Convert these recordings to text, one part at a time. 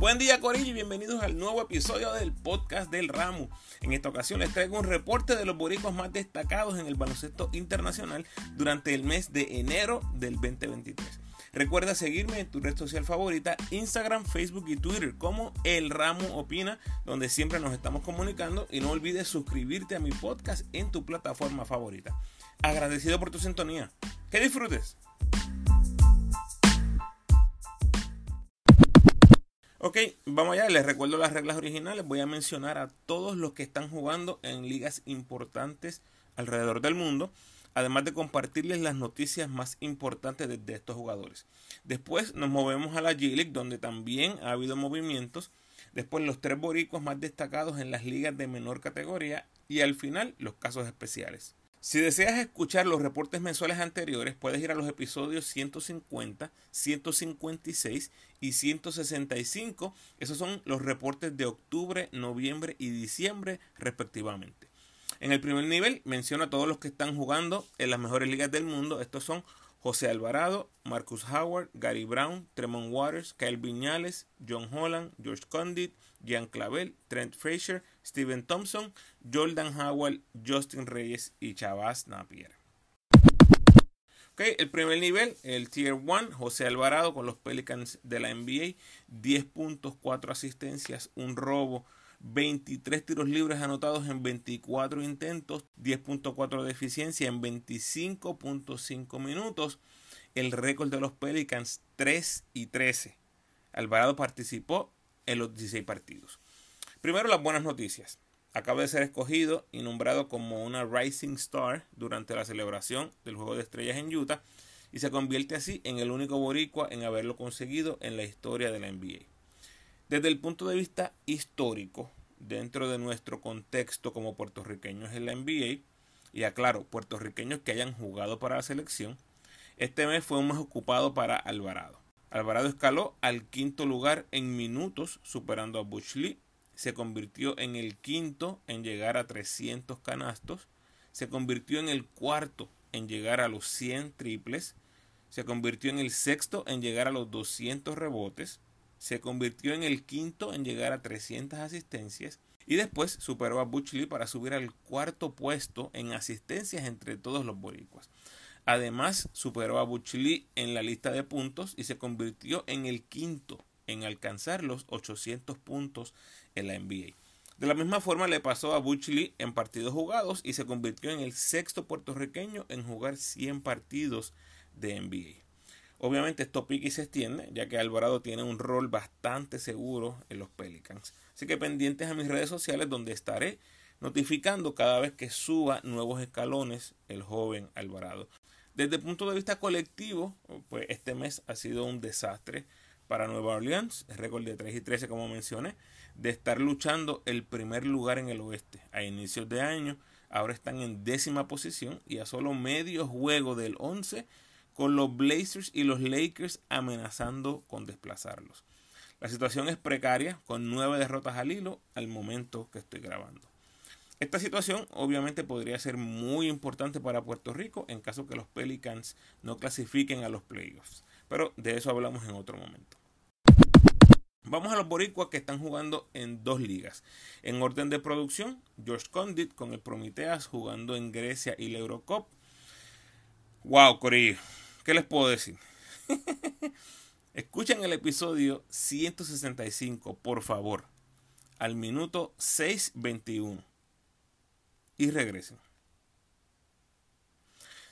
Buen día Corillo y bienvenidos al nuevo episodio del podcast del Ramo. En esta ocasión les traigo un reporte de los boricos más destacados en el baloncesto internacional durante el mes de enero del 2023. Recuerda seguirme en tu red social favorita, Instagram, Facebook y Twitter como El Ramo Opina, donde siempre nos estamos comunicando y no olvides suscribirte a mi podcast en tu plataforma favorita. Agradecido por tu sintonía. Que disfrutes. Ok, vamos allá, les recuerdo las reglas originales, voy a mencionar a todos los que están jugando en ligas importantes alrededor del mundo, además de compartirles las noticias más importantes de, estos jugadores. Después nos movemos a la G-League, donde también ha habido movimientos, después los tres boricuas más destacados en las ligas de menor categoría y al final los casos especiales. Si deseas escuchar los reportes mensuales anteriores, puedes ir a los episodios 150, 156 y 165. Esos son los reportes de octubre, noviembre y diciembre respectivamente. En el primer nivel menciono a todos los que están jugando en las mejores ligas del mundo. Estos son José Alvarado, Marcus Howard, Gary Brown, Tremont Waters, Kyle Viñales, John Holland, George Condit, Jean Clavel, Trent Frazier, Steven Thompson, Jordan Howard, Justin Reyes y Chavaz Napier. Okay, el primer nivel, el Tier 1, José Alvarado con los Pelicans de la NBA, 10 puntos, 4 asistencias, un robo, 23 tiros libres anotados en 24 intentos, 10.4 de eficiencia en 25.5 minutos. El récord de los Pelicans 3 y 13. Alvarado participó en los 16 partidos. Primero las buenas noticias. Acaba de ser escogido y nombrado como una Rising Star durante la celebración del Juego de Estrellas en Utah y se convierte así en el único boricua en haberlo conseguido en la historia de la NBA. Desde el punto de vista histórico, dentro de nuestro contexto como puertorriqueños en la NBA, y aclaro, puertorriqueños que hayan jugado para la selección, este mes fue un mes ocupado para Alvarado. Alvarado escaló al quinto lugar en minutos, superando a Bush Lee. Se convirtió en el quinto en llegar a 300 canastos. Se convirtió en el cuarto en llegar a los 100 triples. Se convirtió en el sexto en llegar a los 200 rebotes se convirtió en el quinto en llegar a 300 asistencias y después superó a Butch para subir al cuarto puesto en asistencias entre todos los boricuas. Además, superó a Butch en la lista de puntos y se convirtió en el quinto en alcanzar los 800 puntos en la NBA. De la misma forma le pasó a Butch Lee en partidos jugados y se convirtió en el sexto puertorriqueño en jugar 100 partidos de NBA. Obviamente esto pique y se extiende, ya que Alvarado tiene un rol bastante seguro en los Pelicans. Así que pendientes a mis redes sociales donde estaré notificando cada vez que suba nuevos escalones el joven Alvarado. Desde el punto de vista colectivo, pues este mes ha sido un desastre para Nueva Orleans, récord de 3 y 13 como mencioné, de estar luchando el primer lugar en el oeste a inicios de año, ahora están en décima posición y a solo medio juego del 11 con los Blazers y los Lakers amenazando con desplazarlos. La situación es precaria, con nueve derrotas al hilo al momento que estoy grabando. Esta situación obviamente podría ser muy importante para Puerto Rico en caso que los Pelicans no clasifiquen a los playoffs, pero de eso hablamos en otro momento. Vamos a los boricuas que están jugando en dos ligas. En orden de producción, George Condit con el Prometheas jugando en Grecia y la Eurocup. Wow, Corillo. ¿Qué les puedo decir? Escuchen el episodio 165, por favor, al minuto 6.21 y regresen.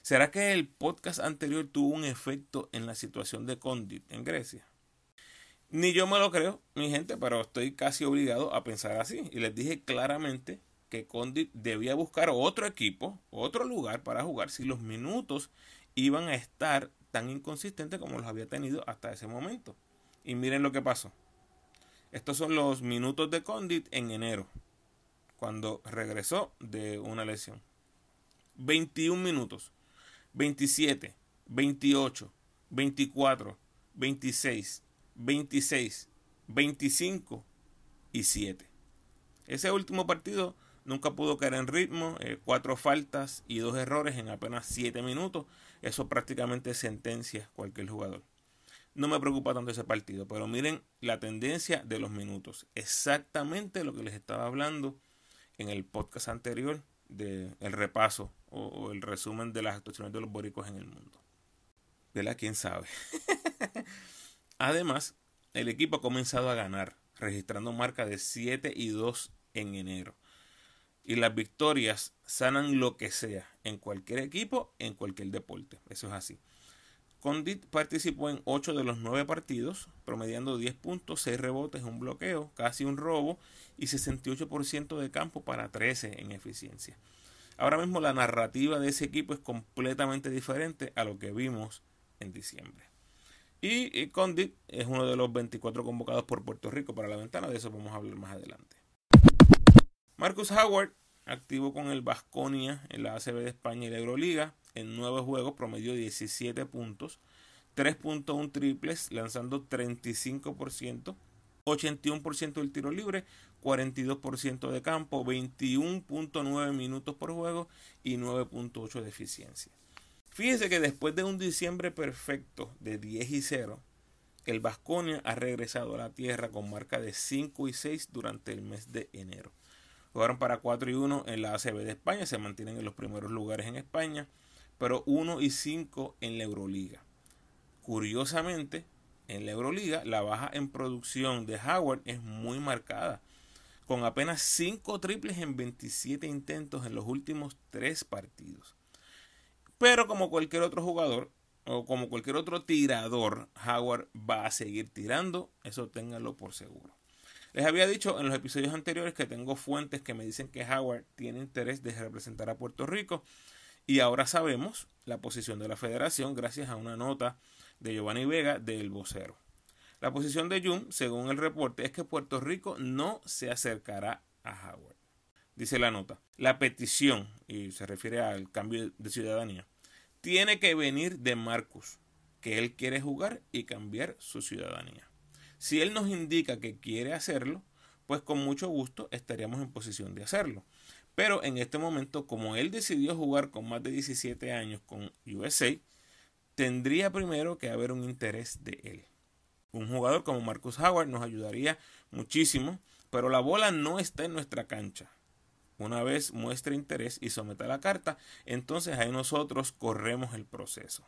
¿Será que el podcast anterior tuvo un efecto en la situación de Condit en Grecia? Ni yo me lo creo, mi gente, pero estoy casi obligado a pensar así. Y les dije claramente que Condit debía buscar otro equipo, otro lugar para jugar si los minutos iban a estar tan inconsistentes como los había tenido hasta ese momento. Y miren lo que pasó. Estos son los minutos de Condit en enero, cuando regresó de una lesión. 21 minutos, 27, 28, 24, 26, 26, 25 y 7. Ese último partido nunca pudo caer en ritmo, eh, cuatro faltas y dos errores en apenas 7 minutos. Eso prácticamente sentencia cualquier jugador. no me preocupa tanto ese partido. Pero miren la tendencia de los minutos. Exactamente lo que les estaba hablando en el podcast anterior del el repaso o, el resumen de las actuaciones de los boricos en el mundo. ¿Verdad? ¿Quién sabe? Además, el equipo ha comenzado a ganar, registrando marca de 7 y 2 en enero. Y las victorias sanan lo que sea, en cualquier equipo, en cualquier deporte. Eso es así. Condit participó en 8 de los 9 partidos, promediando 10 puntos, 6 rebotes, un bloqueo, casi un robo y 68% de campo para 13 en eficiencia. Ahora mismo la narrativa de ese equipo es completamente diferente a lo que vimos en diciembre. Y, Condit es uno de los 24 convocados por Puerto Rico para la ventana, de eso vamos a hablar más adelante. Marcus Howard, activo con el Vasconia en la ACB de España y la Euroliga, en nueve juegos promedió 17 puntos, 3.1 triples, lanzando 35%, 81% del tiro libre, 42% de campo, 21.9 minutos por juego y 9.8 de eficiencia. Fíjese que después de un diciembre perfecto de 10 y 0, el Vasconia ha regresado a la tierra con marca de 5 y 6 durante el mes de enero. Jugaron para 4 y 1 en la ACB de España, se mantienen en los primeros lugares en España pero 1 y 5 en la Euroliga. Curiosamente, en la Euroliga la baja en producción de Howard es muy marcada, con apenas 5 triples en 27 intentos en los últimos 3 partidos. Pero como cualquier otro jugador, o como cualquier otro tirador, Howard va a seguir tirando, eso ténganlo por seguro. Les había dicho en los episodios anteriores que tengo fuentes que me dicen que Howard tiene interés de representar a Puerto Rico y ahora sabemos la posición de la federación gracias a una nota de Giovanni Vega del vocero. La posición de Jun, según el reporte, es que Puerto Rico no se acercará a Howard. Dice la nota, la petición, y se refiere al cambio de ciudadanía, tiene que venir de Marcus, que él quiere jugar y cambiar su ciudadanía. Si él nos indica que quiere hacerlo, pues con mucho gusto estaríamos en posición de hacerlo. Pero en este momento, como él decidió jugar con más de 17 años con USA, tendría primero que haber un interés de él. Un jugador como Marcus Howard nos ayudaría muchísimo, pero la bola no está en nuestra cancha. Una vez muestre interés y someta la carta, entonces ahí nosotros corremos el proceso.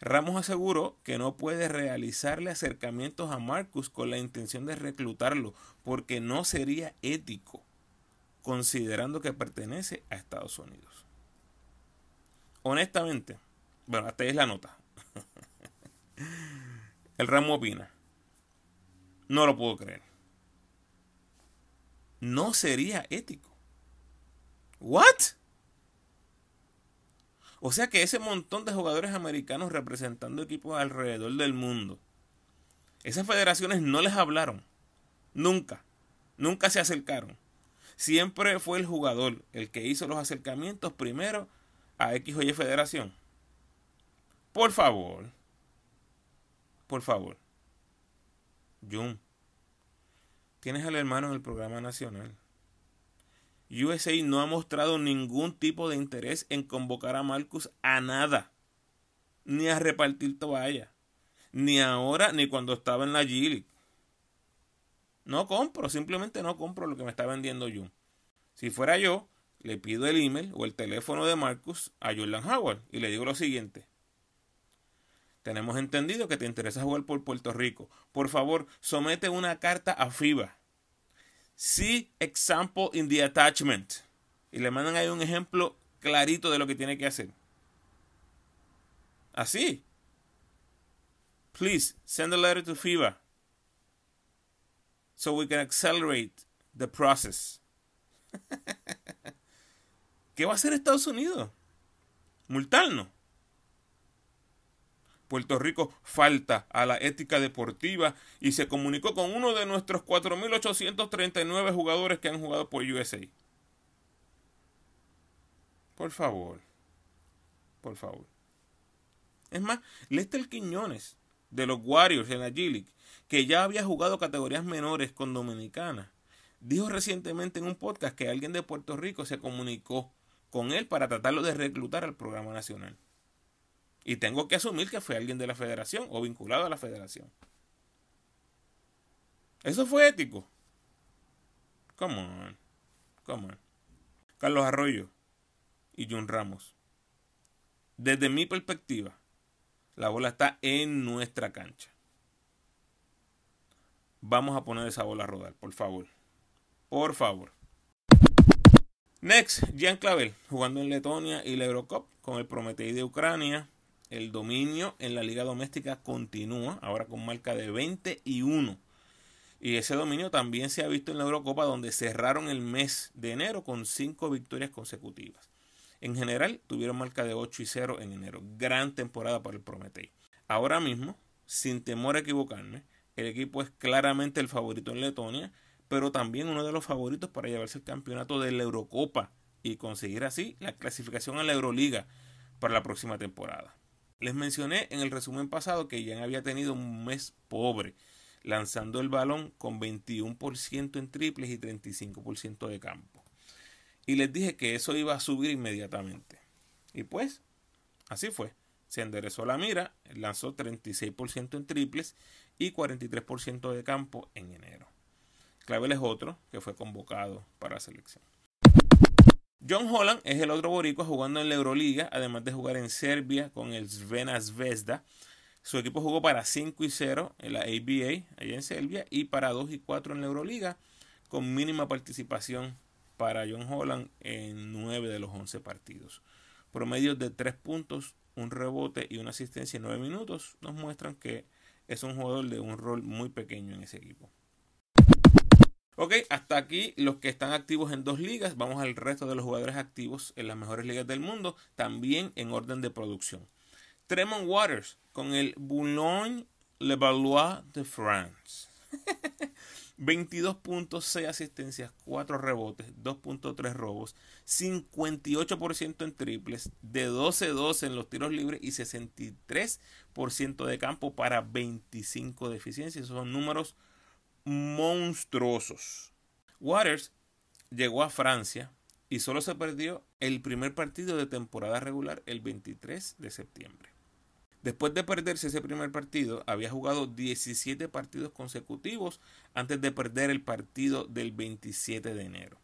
Ramos aseguró que no puede realizarle acercamientos a Marcus con la intención de reclutarlo, porque no sería ético considerando que pertenece a Estados Unidos. Honestamente, bueno, hasta ahí es la nota. El ramo opina. No lo puedo creer. No sería ético. ¿What? O sea que ese montón de jugadores americanos representando equipos alrededor del mundo, esas federaciones no les hablaron. Nunca. Nunca se acercaron siempre fue el jugador el que hizo los acercamientos primero a X o Y Federación. Por favor. Por favor. Jun. Tienes al hermano en el programa nacional. USA no ha mostrado ningún tipo de interés en convocar a Marcus a nada. Ni a repartir toalla. Ni ahora ni cuando estaba en la G no compro, simplemente no compro lo que me está vendiendo Jun. Si fuera yo, le pido el email o el teléfono de Marcus a Jordan Howard y le digo lo siguiente. Tenemos entendido que te interesa jugar por Puerto Rico. Por favor, somete una carta a FIBA. See example in the attachment. Y le mandan ahí un ejemplo clarito de lo que tiene que hacer. Así. Please send a letter to FIBA so we can accelerate the process. ¿Qué va a hacer Estados Unidos? Multarnos. Puerto Rico falta a la ética deportiva y se comunicó con uno de nuestros 4.839 jugadores que han jugado por USA. Por favor. Por favor. Es más, Lester Quiñones de los Warriors en la G-League que ya había jugado categorías menores con Dominicana, dijo recientemente en un podcast que alguien de Puerto Rico se comunicó con él para tratarlo de reclutar al programa nacional. Y tengo que asumir que fue alguien de la federación o vinculado a la federación. ¿Eso fue ético? Come on. Come on. Carlos Arroyo y Jun Ramos. Desde mi perspectiva, la bola está en nuestra cancha. Vamos a poner esa bola a rodar, por favor. Por favor. Next, Jan Clavel, jugando en Letonia y la Eurocup con el Prometei de Ucrania. El dominio en la liga doméstica continúa, ahora con marca de 21. Y ese dominio también se ha visto en la Eurocopa, donde cerraron el mes de enero con 5 victorias consecutivas. En general, tuvieron marca de 8 y 0 en enero. Gran temporada para el Prometei. Ahora mismo, sin temor a equivocarme, el equipo es claramente el favorito en Letonia pero también uno de los favoritos para llevarse el campeonato de la Eurocopa y conseguir así la clasificación a la Euroliga para la próxima temporada. Les mencioné en el resumen pasado que ya había tenido un mes pobre, lanzando el balón con 21% en triples y 35% de campo. Y les dije que eso iba a subir inmediatamente. Y pues, así fue. Se enderezó la mira, lanzó 36% en triples y 43% de campo en enero. Clavel es otro que fue convocado para la selección. John Holland es el otro boricua jugando en la Euroliga, además de jugar en Serbia con el Svena Zvezda. Su equipo jugó para 5 y 0 en la ABA, allá en Serbia, y para 2 y 4 en la Euroliga, con mínima participación para John Holland en 9 de los 11 partidos. Promedios de 3 puntos, un rebote y una asistencia en 9 minutos nos muestran que es un jugador de un rol muy pequeño en ese equipo. Ok, hasta aquí los que están activos en dos ligas. Vamos al resto de los jugadores activos en las mejores ligas del mundo, también en orden de producción. Tremont Waters con el Boulogne Le Valois de France. 22 puntos, 6 asistencias, 4 rebotes, 2.3 robos, 58% en triples, de 12-12 en los tiros libres y 63% de campo para 25 de eficiencia. Esos son números monstruosos. Waters llegó a Francia y solo se perdió el primer partido de temporada regular el 23 de septiembre. Después de perderse ese primer partido, había jugado 17 partidos consecutivos antes de perder el partido del 27 de enero.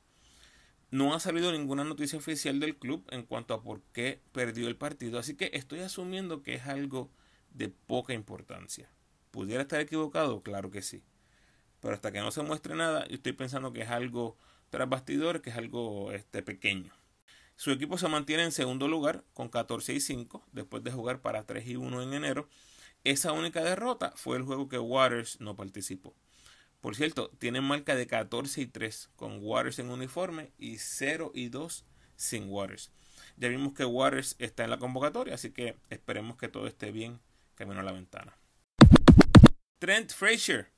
No ha salido ninguna noticia oficial del club en cuanto a por qué perdió el partido, así que estoy asumiendo que es algo de poca importancia. ¿Pudiera estar equivocado? Claro que sí. Pero hasta que no se muestre nada, yo estoy pensando que es algo tras bastidores, que es algo este, pequeño. Su equipo se mantiene en segundo lugar con 14 y 5 después de jugar para 3 y 1 en enero. Esa única derrota fue el juego que Waters no participó. Por cierto, tienen marca de 14 y 3 con Waters en uniforme y 0 y 2 sin Waters. Ya vimos que Waters está en la convocatoria, así que esperemos que todo esté bien camino a la ventana. Trent Frazier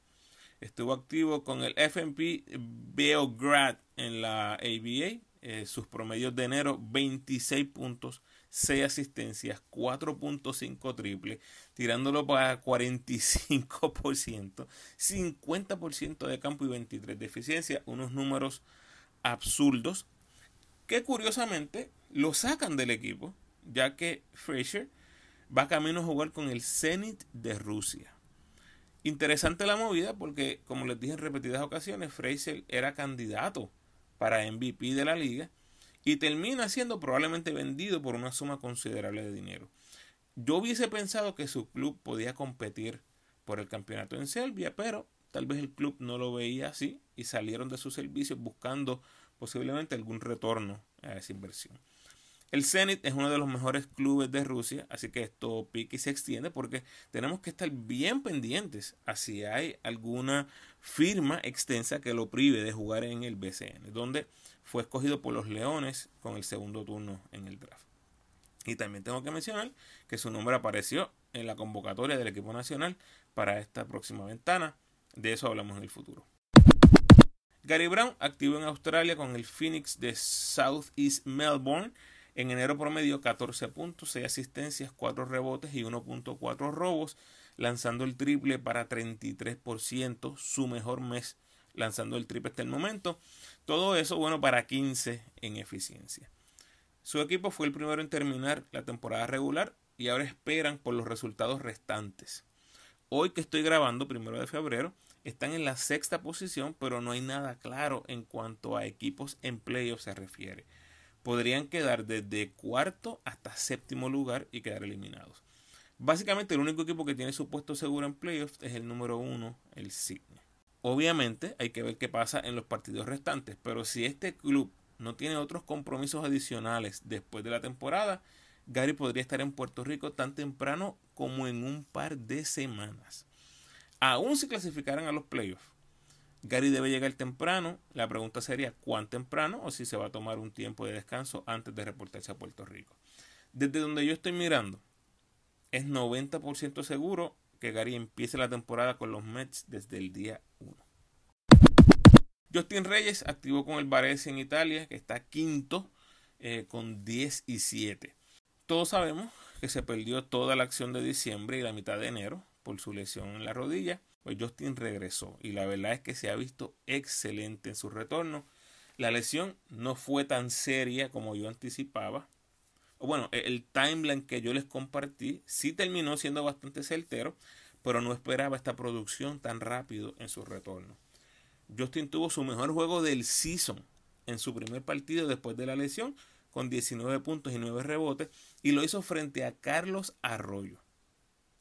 Estuvo activo con el FMP Beograd en la ABA. Eh, sus promedios de enero 26 puntos, 6 asistencias, 4.5 triple, tirándolo para 45%, 50% de campo y 23 de eficiencia, unos números absurdos que curiosamente lo sacan del equipo, ya que Fraser va camino a jugar con el Zenit de Rusia. Interesante la movida porque, como les dije en repetidas ocasiones, Fraser era candidato para MVP de la liga y termina siendo probablemente vendido por una suma considerable de dinero. Yo hubiese pensado que su club podía competir por el campeonato en Serbia, pero tal vez el club no lo veía así y salieron de sus servicios buscando posiblemente algún retorno a esa inversión. El Zenit es uno de los mejores clubes de Rusia, así que esto pique y se extiende porque tenemos que estar bien pendientes a si hay alguna firma extensa que lo prive de jugar en el BCN, donde fue escogido por los Leones con el segundo turno en el draft. Y también tengo que mencionar que su nombre apareció en la convocatoria del equipo nacional para esta próxima ventana. De eso hablamos en el futuro. Gary Brown activo en Australia con el Phoenix de South East Melbourne en enero promedio 14 puntos, 6 asistencias, 4 rebotes y 1.4 robos, lanzando el triple para 33%, su mejor mes lanzando el triple hasta el momento. Todo eso bueno para 15 en eficiencia. Su equipo fue el primero en terminar la temporada regular y ahora esperan por los resultados restantes. Hoy que estoy grabando, primero de febrero, están en la sexta posición, pero no hay nada claro en cuanto a equipos en playoffs se refiere. Podrían quedar desde cuarto hasta séptimo lugar y quedar eliminados. Básicamente el único equipo que tiene su puesto seguro en playoffs es el número uno, el Sydney. Obviamente hay que ver qué pasa en los partidos restantes, pero si este club no tiene otros compromisos adicionales después de la temporada, Gary podría estar en Puerto Rico tan temprano como en un par de semanas. Aún si clasificaran a los playoffs, Gary debe llegar temprano. La pregunta sería cuán temprano o si se va a tomar un tiempo de descanso antes de reportarse a Puerto Rico. Desde donde yo estoy mirando, es 90% seguro que Gary empiece la temporada con los Mets desde el día 1. Justin Reyes activó con el Varese en Italia, que está quinto eh, con 10 y 7. Todos sabemos que se perdió toda la acción de diciembre y la mitad de enero por su lesión en la rodilla. Pues Justin regresó y la verdad es que se ha visto excelente en su retorno. La lesión no fue tan seria como yo anticipaba bueno, e-, el timeline que yo les compartí sí terminó siendo bastante certero, pero no esperaba esta producción tan rápido en su retorno. Justin tuvo su mejor juego del season en su primer partido después de la lesión, con 19 puntos y 9 rebotes, y lo hizo frente a Carlos Arroyo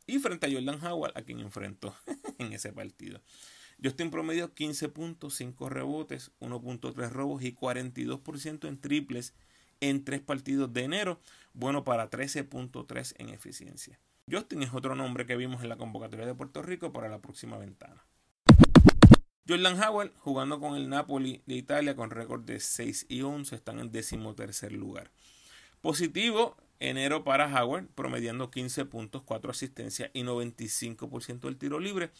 y frente a Jordan Howard, a quien enfrentó en ese partido. Justin promedió 15 puntos, 5 rebotes, 1.3 robos y 42% en triples en tres partidos de enero, bueno para 13.3 en eficiencia. Justin es otro nombre que vimos en la convocatoria de Puerto Rico para la próxima ventana. Jordan Howard jugando con el Napoli de Italia con récord de 6 y 11 están en décimo tercer lugar. Positivo enero para Howard promediando 15 puntos, 4 asistencias y 95% del tiro libre,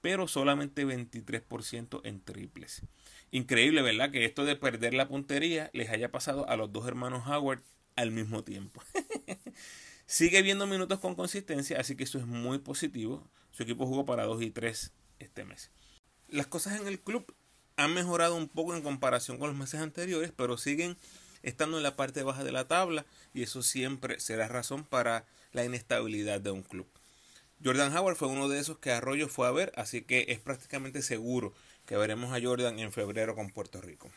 pero solamente 23% en triples. Increíble, ¿verdad? Que esto de perder la puntería les haya pasado a los dos hermanos Howard al mismo tiempo. Sigue viendo minutos con consistencia, así que eso es muy positivo. Su equipo jugó para 2 y 3 este mes. Las cosas en el club han mejorado un poco en comparación con los meses anteriores, pero siguen estando en la parte baja de la tabla y eso siempre será razón para la inestabilidad de un club. Jordan Howard fue uno de esos que Arroyo fue a ver, así que es prácticamente seguro que veremos a Jordan en febrero con Puerto Rico.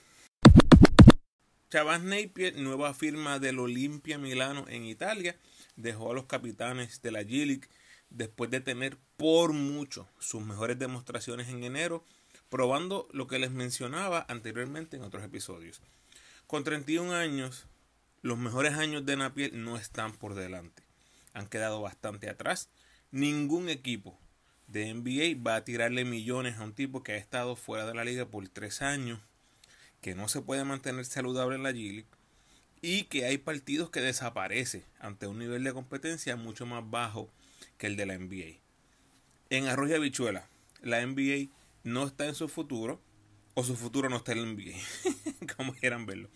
Chavas Napier, nueva firma del Olimpia Milano en Italia, dejó a los capitanes de la G después de tener por mucho sus mejores demostraciones en enero, probando lo que les mencionaba anteriormente en otros episodios. Con 31 años, los mejores años de Napier no están por delante. Han quedado bastante atrás. Ningún equipo de NBA va a tirarle millones a un tipo que ha estado fuera de la liga por tres años, que no se puede mantener saludable en la G y que hay partidos que desaparece ante un nivel de competencia mucho más bajo que el de la NBA. En Arroyo Habichuela, la NBA no está en su futuro o su futuro no está en NBA, como quieran verlo.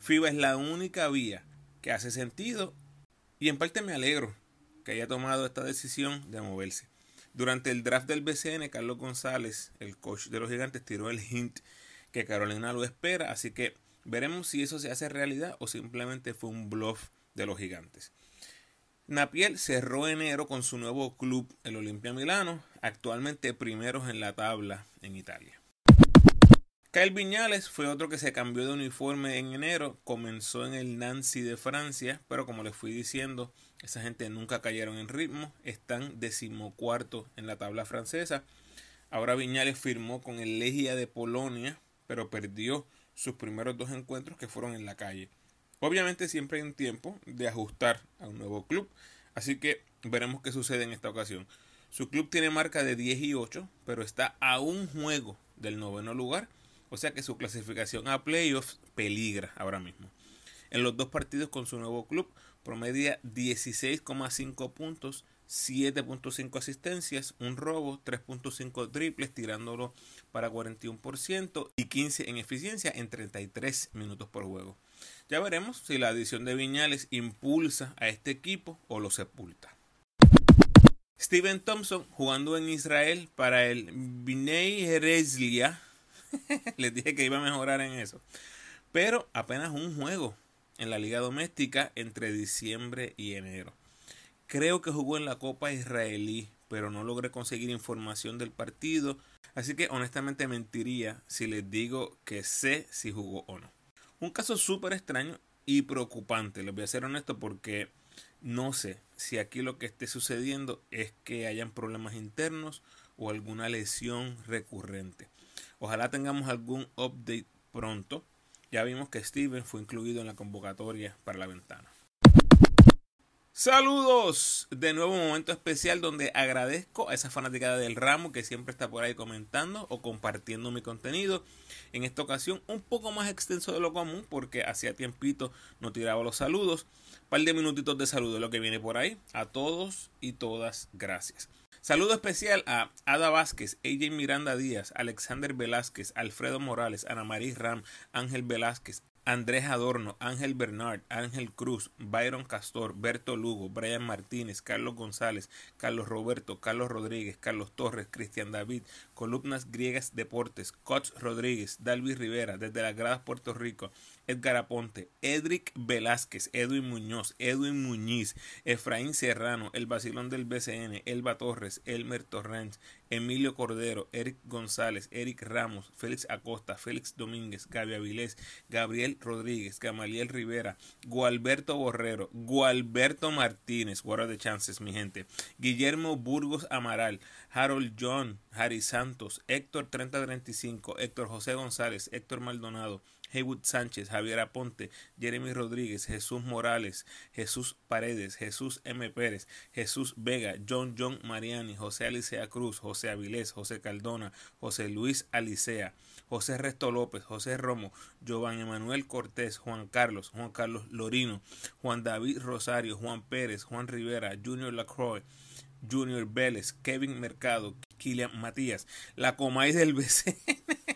FIBA es la única vía que hace sentido y en parte me alegro que haya tomado esta decisión de moverse. Durante el draft del BCN, Carlos González, el coach de los gigantes, tiró el hint que Carolina lo espera, así que veremos si eso se hace realidad o simplemente fue un bluff de los gigantes. Napier cerró enero con su nuevo club, el Olimpia Milano, actualmente primeros en la tabla en Italia. Kyle Viñales fue otro que se cambió de uniforme en enero, comenzó en el Nancy de Francia, pero como les fui diciendo, esa gente nunca cayeron en ritmo, están decimocuarto en la tabla francesa. Ahora Viñales firmó con el Legia de Polonia, pero perdió sus primeros dos encuentros que fueron en la calle. Obviamente siempre hay un tiempo de ajustar a un nuevo club, así que veremos qué sucede en esta ocasión. Su club tiene marca de 10 y 8, pero está a un juego del noveno lugar o sea que su clasificación a playoffs peligra ahora mismo. En los dos partidos con su nuevo club promedia 16,5 puntos, 7.5 asistencias, un robo, 3.5 triples tirándolo para 41% y 15 en eficiencia en 33 minutos por juego. Ya veremos si la adición de Viñales impulsa a este equipo o lo sepulta. Steven Thompson jugando en Israel para el Binei Hereslia Les dije que iba a mejorar en eso. Pero apenas un juego en la liga doméstica entre diciembre y enero. Creo que jugó en la Copa Israelí, pero no logré conseguir información del partido, así que honestamente mentiría si les digo que sé si jugó o no. Un caso súper extraño y preocupante, les voy a ser honesto porque no sé si aquí lo que esté sucediendo es que hayan problemas internos o alguna lesión recurrente. Ojalá tengamos algún update pronto. Ya vimos que Steven fue incluido en la convocatoria para la ventana. Saludos, de nuevo un momento especial donde agradezco a esa fanaticada del ramo que siempre está por ahí comentando o compartiendo mi contenido. En esta ocasión un poco más extenso de lo común porque hacía tiempito no tiraba los saludos. Un par de minutitos de saludo lo que viene por ahí. A todos y todas, gracias. Saludo especial a Ada Vázquez, AJ Miranda Díaz, Alexander Velázquez, Alfredo Morales, Ana María Ram, Ángel Velázquez, Andrés Adorno, Ángel Bernard, Ángel Cruz, Byron Castor, Berto Lugo, Brian Martínez, Carlos González, Carlos Roberto, Carlos Rodríguez, Carlos Torres, Cristian David, Columnas Griegas Deportes, Coach Rodríguez, Dalvi Rivera, desde las gradas Puerto Rico, Edgar Aponte, Edric Velázquez, Edwin Muñoz, Edwin Muñiz, Efraín Serrano, El Basilón del BCN, Elba Torres, Elmer Torrens, Emilio Cordero, Eric González, Eric Ramos, Félix Acosta, Félix Domínguez, Gaby Avilés, Gabriel Rodríguez, Gamaliel Rivera, Gualberto Borrero, Gualberto Martínez, guarda de chances, mi gente, Guillermo Burgos Amaral, Harold John, Harry Santos, Héctor 3035, Héctor José González, Héctor Maldonado, Heywood Sánchez, Javier Aponte, Jeremy Rodríguez, Jesús Morales, Jesús Paredes, Jesús M. Pérez, Jesús Vega, John John Mariani, José Alicea Cruz, José Avilés, José Caldona, José Luis Alicea, José Resto López, José Romo, Giovanni Emanuel Cortés, Juan Carlos, Juan Carlos Lorino, Juan David Rosario, Juan Pérez, Juan Rivera, Junior Lacroix, Junior Vélez, Kevin Mercado, Kilian Matías, la Comay del BCN,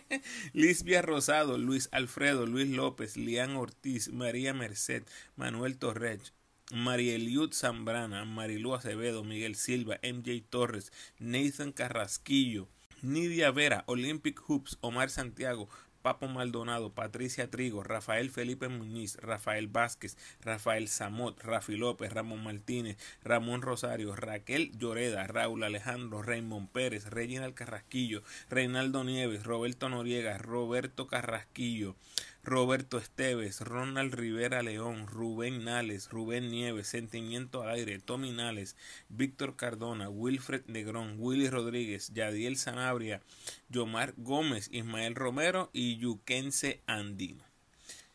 Lisbia Rosado, Luis Alfredo, Luis López, Lian Ortiz, María Merced, Manuel Torres, Marieliud Zambrana, Marilu Acevedo, Miguel Silva, MJ Torres, Nathan Carrasquillo, Nidia Vera, Olympic Hoops, Omar Santiago, Papo Maldonado, Patricia Trigo, Rafael Felipe Muñiz, Rafael Vázquez, Rafael Zamot, Rafi López, Ramón Martínez, Ramón Rosario, Raquel Lloreda, Raúl Alejandro, Raymond Pérez, Reginald Carrasquillo, Reinaldo Nieves, Roberto Noriega, Roberto Carrasquillo, Roberto Esteves, Ronald Rivera León, Rubén Nales, Rubén Nieves, Sentimiento al Aire, Tommy Nales, Víctor Cardona, Wilfred Negrón, Willy Rodríguez, Yadiel Sanabria, Yomar Gómez, Ismael Romero y Yuquense Andino.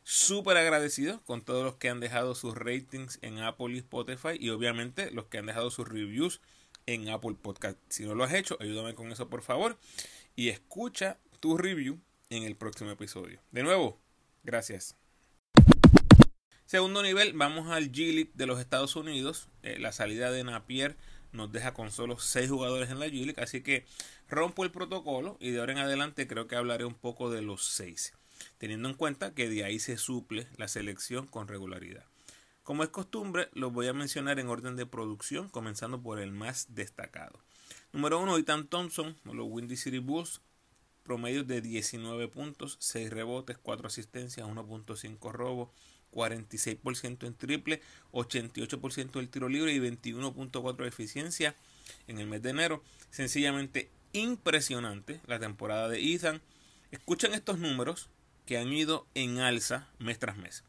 Súper agradecido con todos los que han dejado sus ratings en Apple y Spotify y obviamente los que han dejado sus reviews en Apple Podcast. Si no lo has hecho, ayúdame con eso por favor y escucha tu review en el próximo episodio. De nuevo, Gracias. Segundo nivel, vamos al G-League de los Estados Unidos. Eh, la salida de Napier nos deja con solo 6 jugadores en la G-League, así que rompo el protocolo y de ahora en adelante creo que hablaré un poco de los 6, teniendo en cuenta que de ahí se suple la selección con regularidad. Como es costumbre, los voy a mencionar en orden de producción, comenzando por el más destacado. Número 1, Ethan Thompson, los Windy City Bulls, promedio de 19 puntos, 6 rebotes, 4 asistencias, 1.5 robos, 46% en triple, 88% del tiro libre y 21.4 de eficiencia en el mes de enero. Sencillamente impresionante la temporada de Ethan. Escuchen estos números que han ido en alza mes tras mes.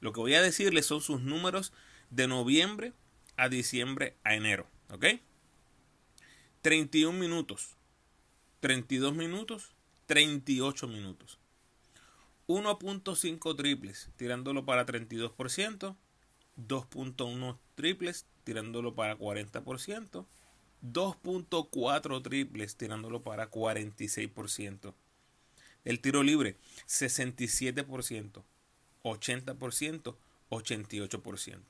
Lo que voy a decirles son sus números de noviembre a diciembre a enero. ¿Ok? 31 minutos, 32 minutos, 38 minutos. 1.5 triples tirándolo para 32%, 2.1 triples tirándolo para 40%, 2.4 triples tirándolo para 46%. El tiro libre 67%, 80%, 88%.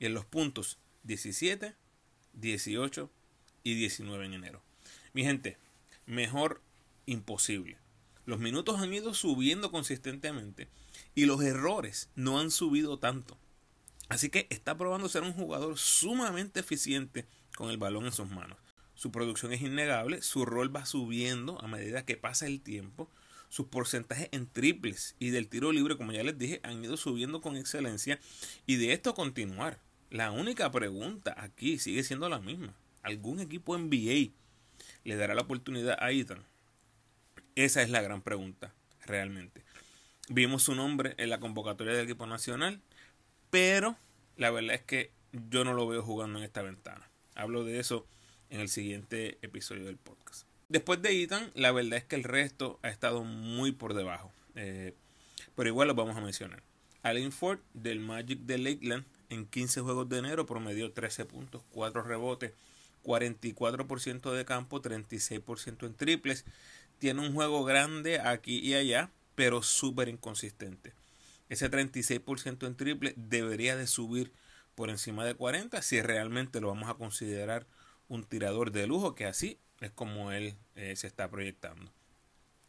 Y en los puntos 17, 18 y 19 en enero. Mi gente, mejor imposible. Los minutos han ido subiendo consistentemente y los errores no han subido tanto. Así que está probando ser un jugador sumamente eficiente con el balón en sus manos. Su producción es innegable, su rol va subiendo a medida que pasa el tiempo. Sus porcentajes en triples y del tiro libre, como ya les dije, han ido subiendo con excelencia. Y de esto continuar. La única pregunta aquí sigue siendo la misma. ¿Algún equipo NBA le dará la oportunidad a Ethan? Esa es la gran pregunta, realmente. Vimos su nombre en la convocatoria del equipo nacional, pero la verdad es que yo no lo veo jugando en esta ventana. Hablo de eso en el siguiente episodio del podcast. Después de Ethan, la verdad es que el resto ha estado muy por debajo. Eh, pero igual lo vamos a mencionar. Allen Ford del Magic de Lakeland en 15 juegos de enero promedió 13 puntos, 4 rebotes, 44% de campo, 36% en triples. Tiene un juego grande aquí y allá, pero súper inconsistente. Ese 36% en triple debería de subir por encima de 40 si realmente lo vamos a considerar un tirador de lujo, que así es como él eh, se está proyectando.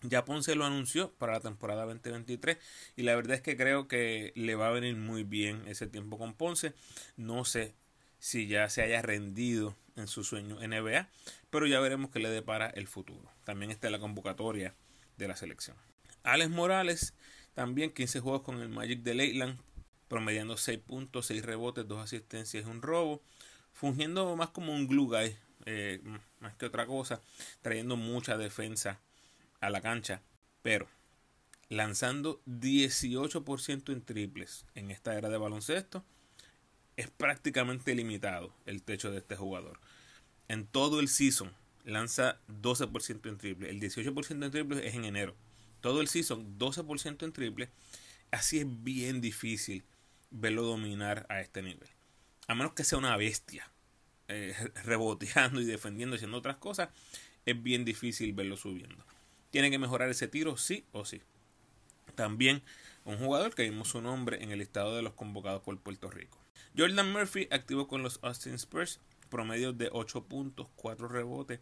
Ya Ponce lo anunció para la temporada 2023 y la verdad es que creo que le va a venir muy bien ese tiempo con Ponce. No sé si ya se haya rendido en su sueño NBA, pero ya veremos qué le depara el futuro. También está la convocatoria de la selección. Alex Morales, también 15 juegos con el Magic de Leyland, promediando 6 puntos, 6 rebotes, 2 asistencias y un robo, fungiendo más como un glue guy, eh, más que otra cosa, trayendo mucha defensa a la cancha, pero lanzando 18% en triples en esta era de baloncesto, es prácticamente limitado el techo de este jugador. En todo el season lanza 12% en triple. El 18% en triple es en enero. Todo el season 12% en triple. Así es bien difícil verlo dominar a este nivel. A menos que sea una bestia. Eh, reboteando y defendiendo haciendo otras cosas. Es bien difícil verlo subiendo. Tiene que mejorar ese tiro sí o sí. También un jugador que vimos su nombre en el listado de los convocados por Puerto Rico. Jordan Murphy activo con los Austin Spurs, promedio de 8 puntos, 4 rebotes,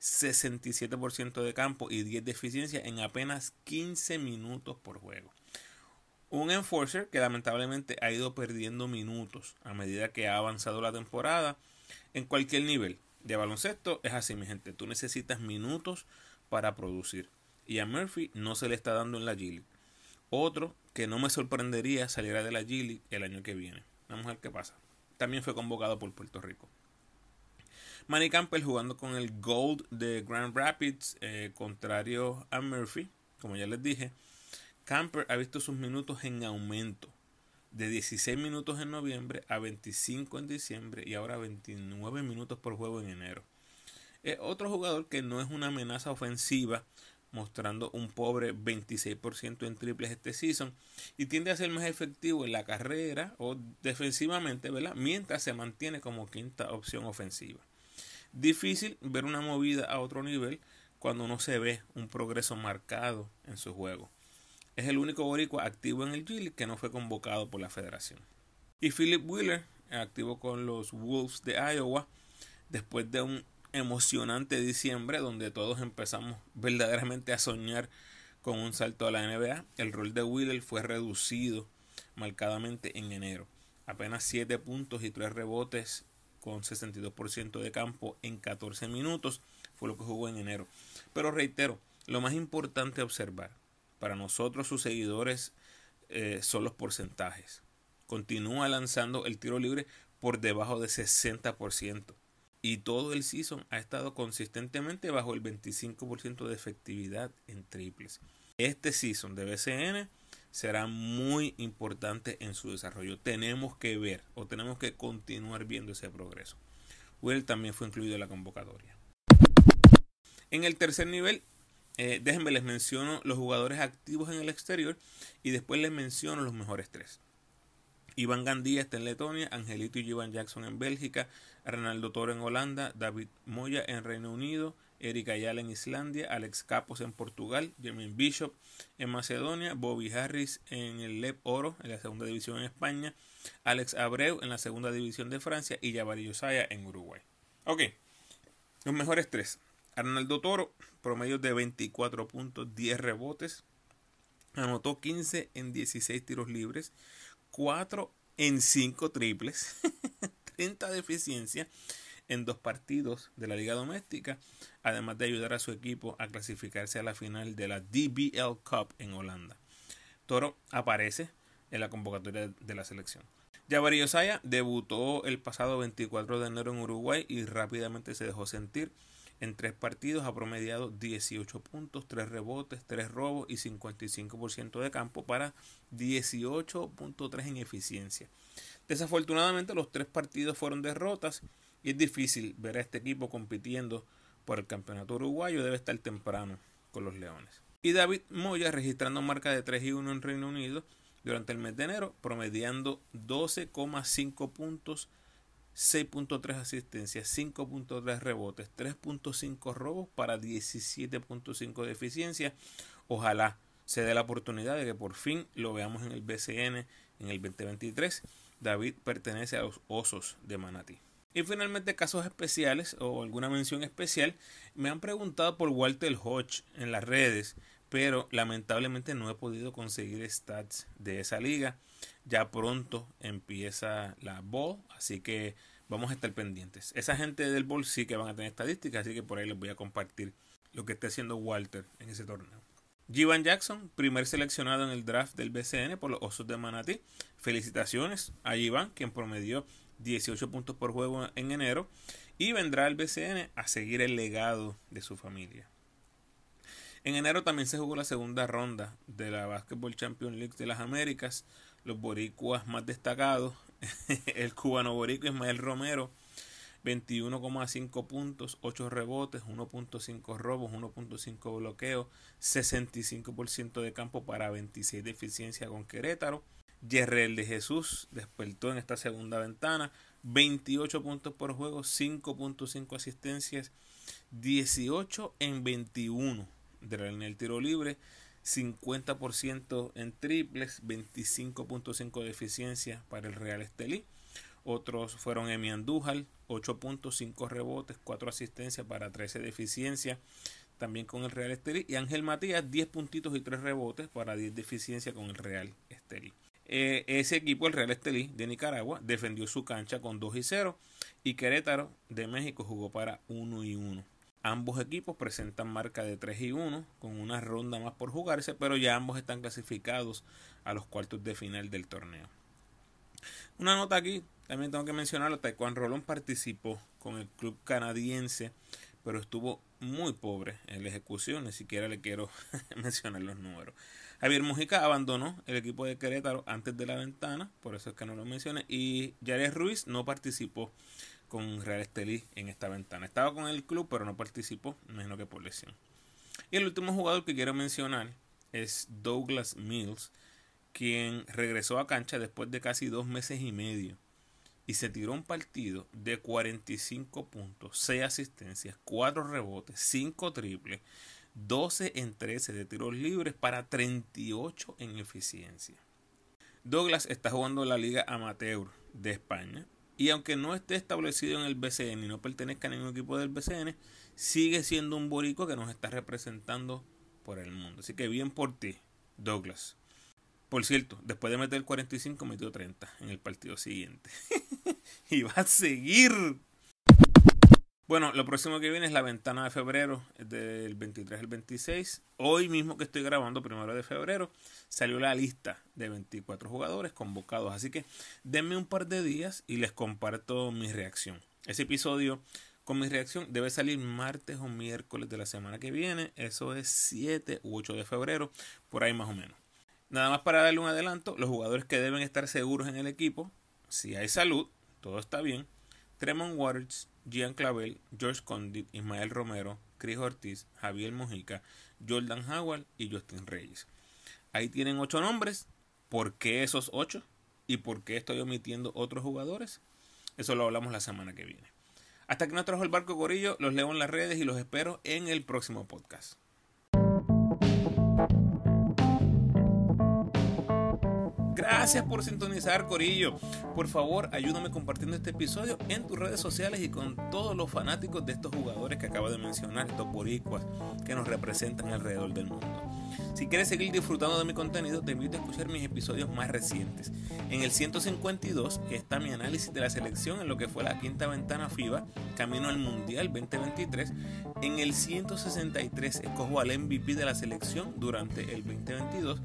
67% de campo y 10 de eficiencia en apenas 15 minutos por juego. Un enforcer que lamentablemente ha ido perdiendo minutos a medida que ha avanzado la temporada en cualquier nivel de baloncesto. Es así, mi gente. Tú necesitas minutos para producir. Y a Murphy no se le está dando en la G Otro que no me sorprendería saliera de la G el año que viene. Vamos a ver pasa. También fue convocado por Puerto Rico. Manny Campbell jugando con el Gold de Grand Rapids, eh, contrario a Murphy, como ya les dije. Camper ha visto sus minutos en aumento de 16 minutos en noviembre a 25 en diciembre y ahora 29 minutos por juego en enero. Es otro jugador que no es una amenaza ofensiva, mostrando un pobre 26% en triples este season y tiende a ser más efectivo en la carrera o defensivamente, ¿verdad? Mientras se mantiene como quinta opción ofensiva. Difícil ver una movida a otro nivel cuando no se ve un progreso marcado en su juego. Es el único boricua activo en el G que no fue convocado por la federación. Y Philip Wheeler, activo con los Wolves de Iowa, después de un emocionante diciembre donde todos empezamos verdaderamente a soñar con un salto a la NBA. El rol de Wheeler fue reducido marcadamente en enero. Apenas 7 puntos y 3 rebotes con 62% de campo en 14 minutos fue lo que jugó en enero. Pero reitero, lo más importante observar para nosotros sus seguidores eh, son los porcentajes. Continúa lanzando el tiro libre por debajo de 60% y todo el season ha estado consistentemente bajo el 25% de efectividad en triples. Este season de BCN será muy importante en su desarrollo. Tenemos que ver o tenemos que continuar viendo ese progreso. Will también fue incluido en la convocatoria. En el tercer nivel, eh, déjenme les menciono los jugadores activos en el exterior y después les menciono los mejores tres. Iván Gandía está en Letonia, Angelito y Ivan Jackson en Bélgica, Renaldo Toro en Holanda, David Moya en Reino Unido, Erika Ayala en Islandia, Alex Capos en Portugal, Jermaine Bishop en Macedonia, Bobby Harris en el LEP Oro en la segunda división en España, Alex Abreu en la segunda división de Francia y Jabari Yosaya en Uruguay. Ok, los mejores tres. Arnaldo Toro, promedio de 24 puntos, 10 rebotes, anotó 15 en 16 tiros libres, 4 en 5 triples, 30 de eficiencia en dos partidos de la liga doméstica, además de ayudar a su equipo a clasificarse a la final de la DBL Cup en Holanda. Toro aparece en la convocatoria de la selección. Jabari Osaya debutó el pasado 24 de enero en Uruguay y rápidamente se dejó sentir. En tres partidos ha promediado 18 puntos, 3 rebotes, 3 robos y 55% de campo para 18.3 en eficiencia. Desafortunadamente los tres partidos fueron derrotas y es difícil ver a este equipo compitiendo por el campeonato uruguayo. Debe estar temprano con los Leones. Y David Moya registrando marca de 3 y 1 en Reino Unido durante el mes de enero, promediando 12,5 puntos, 6.3 asistencias, 5.3 rebotes, 3.5 robos para 17.5 de eficiencia. Ojalá se dé la oportunidad de que por fin lo veamos en el BCN en el 2023. David pertenece a los Osos de Manatí. Y finalmente casos especiales o alguna mención especial. Me han preguntado por Walter Hodge en las redes pero lamentablemente no he podido conseguir stats de esa liga. Ya pronto empieza la Bowl, así que vamos a estar pendientes. Esa gente del Bowl sí que van a tener estadísticas, así que por ahí les voy a compartir lo que esté haciendo Walter en ese torneo. Jivan Jackson, primer seleccionado en el draft del BCN por los Osos de Manatí. Felicitaciones a Jivan, quien promedió 18 puntos por juego en enero y vendrá al BCN a seguir el legado de su familia. En enero también se jugó la segunda ronda de la Basketball Champions League de las Américas. Los boricuas más destacados, el cubano boricua Ismael Romero, 21,5 puntos, 8 rebotes, 1.5 robos, 1.5 bloqueos, 65% de campo para 26 de eficiencia con Querétaro. Yerrel de Jesús despertó en esta segunda ventana, 28 puntos por juego, 5.5 asistencias, 18 en 21 en el tiro libre, 50% en triples, 25.5 de eficiencia para el Real Estelí. Otros fueron Emi Andújar, 8.5 rebotes, 4 asistencias para 13 de eficiencia, también con el Real Estelí. Y Ángel Matías, 10 puntitos y 3 rebotes para 10 de eficiencia con el Real Estelí. Eh, ese equipo, el Real Estelí de Nicaragua, defendió su cancha con 2 y 0 y Querétaro de México jugó para 1 y 1. Ambos equipos presentan marca de 3 y 1 con una ronda más por jugarse, pero ya ambos están clasificados a los cuartos de final del torneo. Una nota aquí, también tengo que mencionarlo, Taekwondo Rolón participó con el club canadiense, pero estuvo muy pobre en la ejecución, ni siquiera le quiero mencionar los números. Javier Mujica abandonó el equipo de Querétaro antes de la ventana, por eso es que no lo mencioné, y Jared Ruiz no participó con Real Estelí en esta ventana. Estaba con el club, pero no participó, menos que por lesión. Y el último jugador que quiero mencionar es Douglas Mills, quien regresó a cancha después de casi dos meses y medio y se tiró un partido de 45 puntos, 6 asistencias, 4 rebotes, 5 triples, 12 en 13 de tiros libres para 38 en eficiencia. Douglas está jugando la Liga Amateur de España y aunque no esté establecido en el BCN y no pertenezca a ningún equipo del BCN, sigue siendo un borico que nos está representando por el mundo. Así que bien por ti, Douglas. Por cierto, después de meter 45, metió 30 en el partido siguiente. y va a seguir. Bueno, lo próximo que viene es la ventana de febrero, del 23 al 26. Hoy mismo que estoy grabando, primero de febrero, salió la lista de 24 jugadores convocados. Así que denme un par de días y les comparto mi reacción. Ese episodio con mi reacción debe salir martes o miércoles de la semana que viene. Eso es 7 u 8 de febrero, por ahí más o menos. Nada más para darle un adelanto, los jugadores que deben estar seguros en el equipo, si hay salud, todo está bien. Tremont Waters, Gian Clavel, George Condit, Ismael Romero, Chris Ortiz, Javier Mojica, Jordan Howard y Justin Reyes. Ahí tienen ocho nombres. ¿Por qué esos ocho? ¿Y por qué estoy omitiendo otros jugadores? Eso lo hablamos la semana que viene. Hasta que nos trajo el barco Corillo, los leo en las redes y los espero en el próximo podcast. Gracias por sintonizar, Corillo. Por favor, ayúdame compartiendo este episodio en tus redes sociales y con todos los fanáticos de estos jugadores que acabo de mencionar, estos boricuas que nos representan alrededor del mundo. Si quieres seguir disfrutando de mi contenido, te invito a escuchar mis episodios más recientes. En el 152 está mi análisis de la selección en lo que fue la quinta ventana FIBA, camino al Mundial 2023. En el 163 escojo al MVP de la selección durante el 2022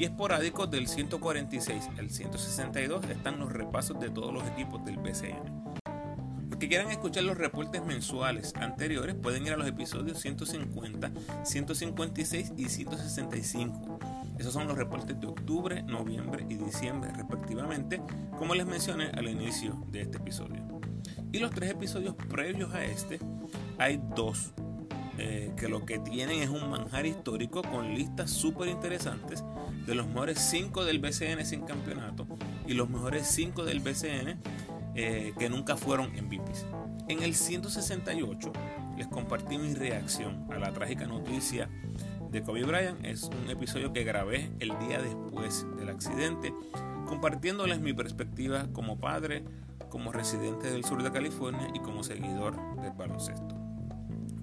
y esporádicos del 146 al 162 están los repasos de todos los equipos del BCN. Los que quieran escuchar los reportes mensuales anteriores pueden ir a los episodios 150, 156 y 165. Esos son los reportes de octubre, noviembre y diciembre respectivamente, como les mencioné al inicio de este episodio. Y los tres episodios previos a este, hay dos eh, que lo que tienen es un manjar histórico con listas súper interesantes de los mejores 5 del BCN sin campeonato y los mejores 5 del BCN eh, que nunca fueron MVPs. En el 168 les compartí mi reacción a la trágica noticia de Kobe Bryant. Es un episodio que grabé el día después del accidente, compartiéndoles mi perspectiva como padre, como residente del sur de California y como seguidor del baloncesto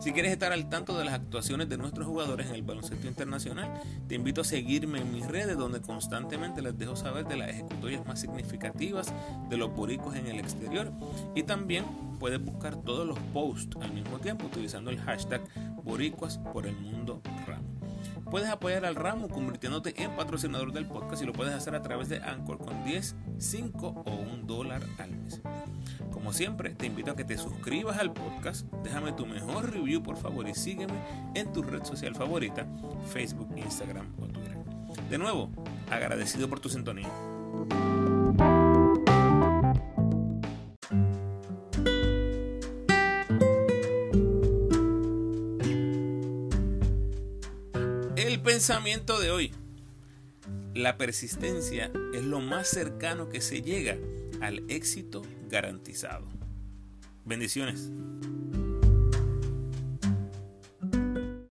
Si quieres estar al tanto de las actuaciones de nuestros jugadores en el baloncesto internacional, te invito a seguirme en mis redes donde constantemente les dejo saber de las ejecutorias más significativas de los boricos en el exterior y también puedes buscar todos los posts al mismo tiempo utilizando el hashtag boricuas por el mundo ramo. Puedes apoyar al ramo convirtiéndote en patrocinador del podcast y lo puedes hacer a través de Anchor con 10, 5 o 1 dólar al mes. Como siempre, te invito a que te suscribas al podcast, déjame tu mejor review por favor y sígueme en tu red social favorita, Facebook, Instagram o Twitter. De nuevo, agradecido por tu sintonía. El pensamiento de hoy. La persistencia es lo más cercano que se llega al éxito garantizado. Bendiciones.